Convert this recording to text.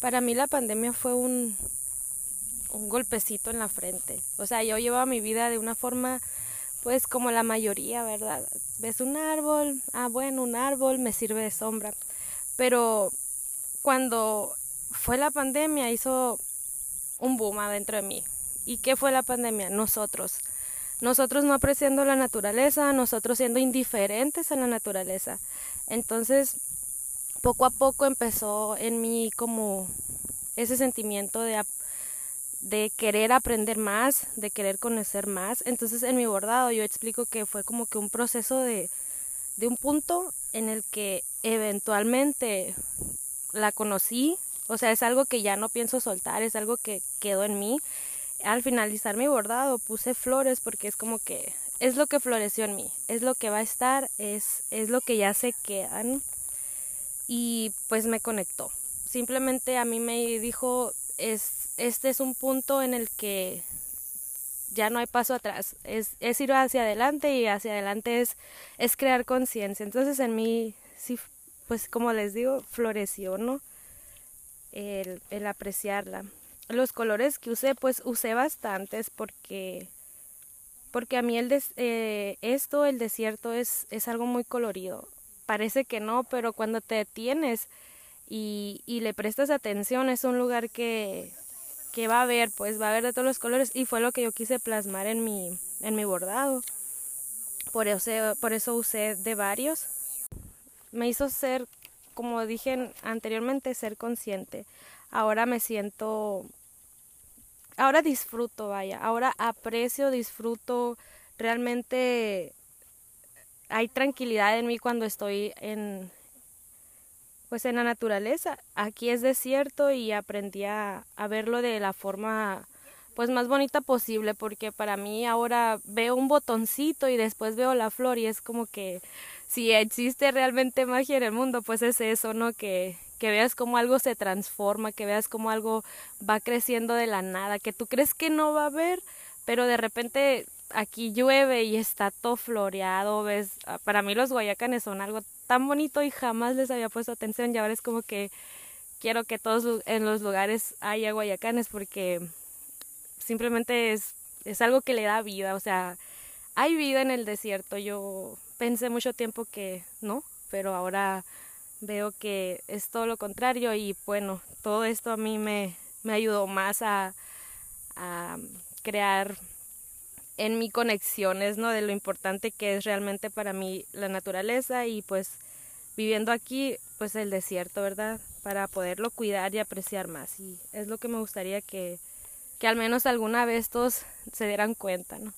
Para mí la pandemia fue un, golpecito en la frente. O sea, yo llevaba mi vida de una forma, pues como la mayoría, ¿verdad? Ves un árbol, ah, bueno, un árbol me sirve de sombra. Pero cuando fue la pandemia hizo un boom adentro de mí. ¿Y qué fue la pandemia? Nosotros. Nosotros no apreciando la naturaleza, nosotros siendo indiferentes a la naturaleza. Entonces, poco a poco empezó en mí como ese sentimiento de, querer aprender más, de querer conocer más. Entonces en mi bordado yo explico que fue como que un proceso de, de un punto en el que eventualmente la conocí, o sea, es algo que ya no pienso soltar, es algo que quedó en mí. Al finalizar mi bordado puse flores porque es como que es lo que floreció en mí, es lo que va a estar, es, es lo que ya se quedan y pues me conectó. Simplemente a mí me dijo, es, este es un punto en el que ya no hay paso atrás, es, es ir hacia adelante y hacia adelante es, es crear conciencia. Entonces en mí, sí, pues como les digo, floreció, ¿no? El, el apreciarla. Los colores que usé, pues usé bastantes porque porque a mí el des, eh, esto, el desierto, es, es algo muy colorido parece que no, pero cuando te detienes y, le prestas atención, es un lugar que, que va a ver, pues va a ver de todos los colores y fue lo que yo quise plasmar en mi, en mi bordado. Por eso, por eso usé de varios. Me hizo ser, como dije anteriormente, ser consciente. Ahora me siento, ahora disfruto, vaya, ahora aprecio, disfruto, realmente hay tranquilidad en mí cuando estoy en pues en la naturaleza. Aquí es desierto y aprendí a, verlo de la forma pues más bonita posible porque para mí ahora veo un botoncito y después veo la flor y es como que si existe realmente magia en el mundo pues es eso, ¿no? Que, que veas cómo algo se transforma, que veas cómo algo va creciendo de la nada, que tú crees que no va a haber, pero de repente aquí llueve y está todo floreado, ves, ah, para mí los guayacanes son algo tan bonito y jamás les había puesto atención y ahora es como que quiero que todos en los lugares haya guayacanes porque simplemente es, es algo que le da vida, o sea, hay vida en el desierto, yo pensé mucho tiempo que no, pero ahora veo que es todo lo contrario y bueno, todo esto a mí me, me ayudó más a, a crear en mi conexiones, ¿no? De lo importante que es realmente para mí la naturaleza y pues viviendo aquí, pues el desierto, ¿verdad? Para poderlo cuidar y apreciar más. Y es lo que me gustaría que, que al menos alguna vez todos se dieran cuenta, ¿no?